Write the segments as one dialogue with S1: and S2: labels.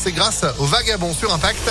S1: C'est grâce au vagabond sur Impact.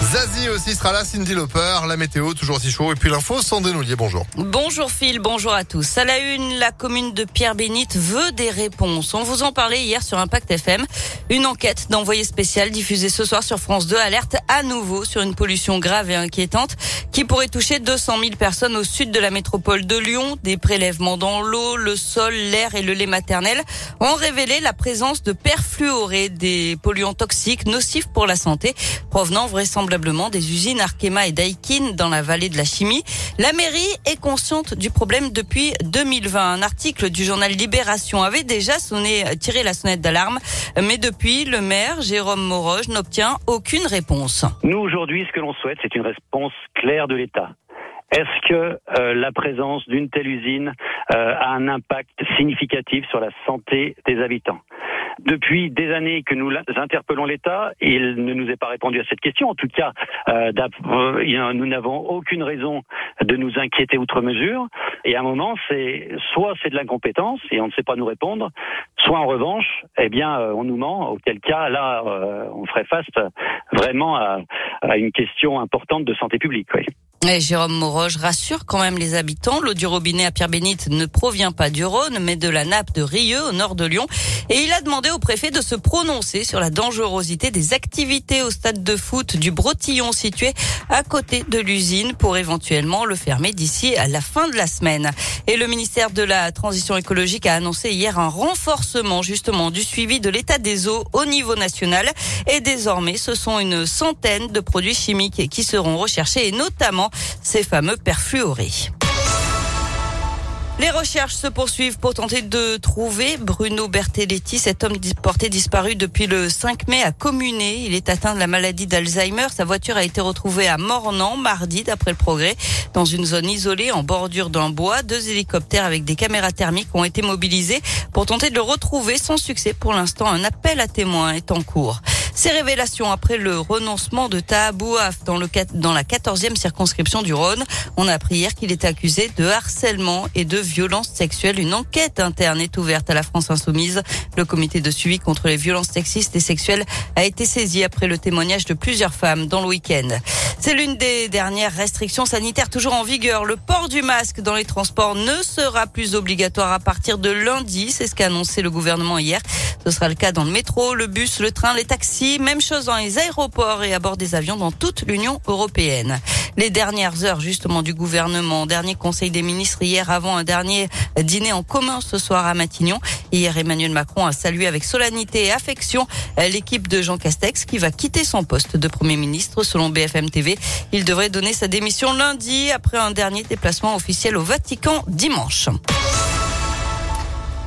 S1: Zazie aussi sera là, Cindy Lauper, la météo toujours aussi chaud et puis l'info, sans Noulier, bonjour.
S2: Bonjour Phil, bonjour à tous. À la une, la commune de Pierre-Bénite veut des réponses. On vous en parlait hier sur Impact FM. Une enquête d'envoyé spécial diffusée ce soir sur France 2 alerte à nouveau sur une pollution grave et inquiétante qui pourrait toucher 200 000 personnes au sud de la métropole de Lyon. Des prélèvements dans l'eau, le sol, l'air et le lait maternel ont révélé la présence de perfluorés, des polluants toxiques nocifs pour la santé, provenant vraisemblablement des usines Arkema et Daikin dans la vallée de la chimie. La mairie est consciente du problème depuis 2020. Un article du journal Libération avait déjà sonné, tiré la sonnette d'alarme, mais depuis, le maire, Jérôme Moroge, n'obtient aucune réponse.
S3: Nous, aujourd'hui, ce que l'on souhaite, c'est une réponse claire de l'État. Est-ce que euh, la présence d'une telle usine euh, a un impact significatif sur la santé des habitants? Depuis des années que nous interpellons l'État, il ne nous est pas répondu à cette question. En tout cas, euh, nous n'avons aucune raison de nous inquiéter outre mesure. Et à un moment, c'est soit c'est de l'incompétence et on ne sait pas nous répondre, soit en revanche, eh bien, on nous ment. Auquel cas, là, on ferait face vraiment à, à, une question importante de santé publique. Oui.
S2: Et Jérôme Moroge rassure quand même les habitants. L'eau du robinet à Pierre-Bénite ne provient pas du Rhône, mais de la nappe de Rieux, au nord de Lyon. Et il a demandé au préfet de se prononcer sur la dangerosité des activités au stade de foot du Brotillon situé à côté de l'usine pour éventuellement le fermer d'ici à la fin de la semaine. Et le ministère de la Transition écologique a annoncé hier un renforcement justement du suivi de l'état des eaux au niveau national. Et désormais, ce sont une centaine de produits chimiques qui seront recherchés et notamment ces fameux perfluorés. Les recherches se poursuivent pour tenter de trouver Bruno Bertelletti, cet homme porté disparu depuis le 5 mai à Communé. Il est atteint de la maladie d'Alzheimer. Sa voiture a été retrouvée à Mornan mardi, d'après le progrès, dans une zone isolée en bordure d'un bois. Deux hélicoptères avec des caméras thermiques ont été mobilisés pour tenter de le retrouver sans succès. Pour l'instant, un appel à témoins est en cours. Ces révélations après le renoncement de Tahabouaf dans, dans la 14e circonscription du Rhône. On a appris hier qu'il était accusé de harcèlement et de violence sexuelle. Une enquête interne est ouverte à la France Insoumise. Le comité de suivi contre les violences sexistes et sexuelles a été saisi après le témoignage de plusieurs femmes dans le week-end. C'est l'une des dernières restrictions sanitaires toujours en vigueur. Le port du masque dans les transports ne sera plus obligatoire à partir de lundi. C'est ce qu'a annoncé le gouvernement hier. Ce sera le cas dans le métro, le bus, le train, les taxis, même chose dans les aéroports et à bord des avions dans toute l'Union européenne. Les dernières heures justement du gouvernement, dernier conseil des ministres hier avant un dernier dîner en commun ce soir à Matignon. Hier, Emmanuel Macron a salué avec solennité et affection l'équipe de Jean Castex qui va quitter son poste de Premier ministre selon BFM TV. Il devrait donner sa démission lundi après un dernier déplacement officiel au Vatican dimanche.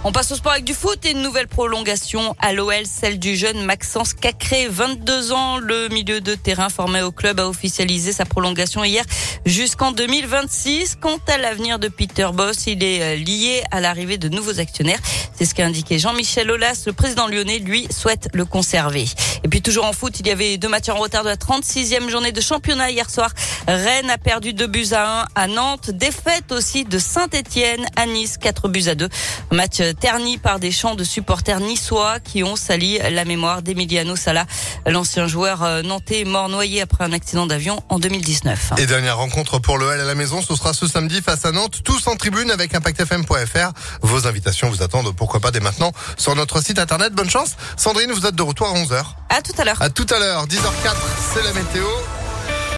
S2: On passe au sport avec du foot et une nouvelle prolongation à l'OL, celle du jeune Maxence Cacré, 22 ans. Le milieu de terrain formé au club a officialisé sa prolongation hier jusqu'en 2026. Quant à l'avenir de Peter Boss, il est euh, lié à l'arrivée de nouveaux actionnaires. C'est ce qu'a indiqué Jean-Michel Aulas. Le président lyonnais, lui, souhaite le conserver. Et puis toujours en foot, il y avait deux matchs en retard de la 36e journée de championnat hier soir. Rennes a perdu 2 buts à 1 à Nantes. Défaite aussi de Saint-Etienne à Nice, 4 buts à 2. Match terni par des chants de supporters niçois qui ont sali la mémoire d'Emiliano Sala, l'ancien joueur euh, nantais mort noyé après un accident d'avion en 2019.
S1: Et dernière rencontre pour le L à la maison, ce sera ce samedi face à Nantes, tous en tribune avec ImpactFM.fr. Vos invitations vous attendent pourquoi pas dès maintenant sur notre site internet. Bonne chance. Sandrine, vous êtes de retour à 11h.
S2: À tout à l'heure.
S1: À tout à l'heure, 10h04, c'est la météo.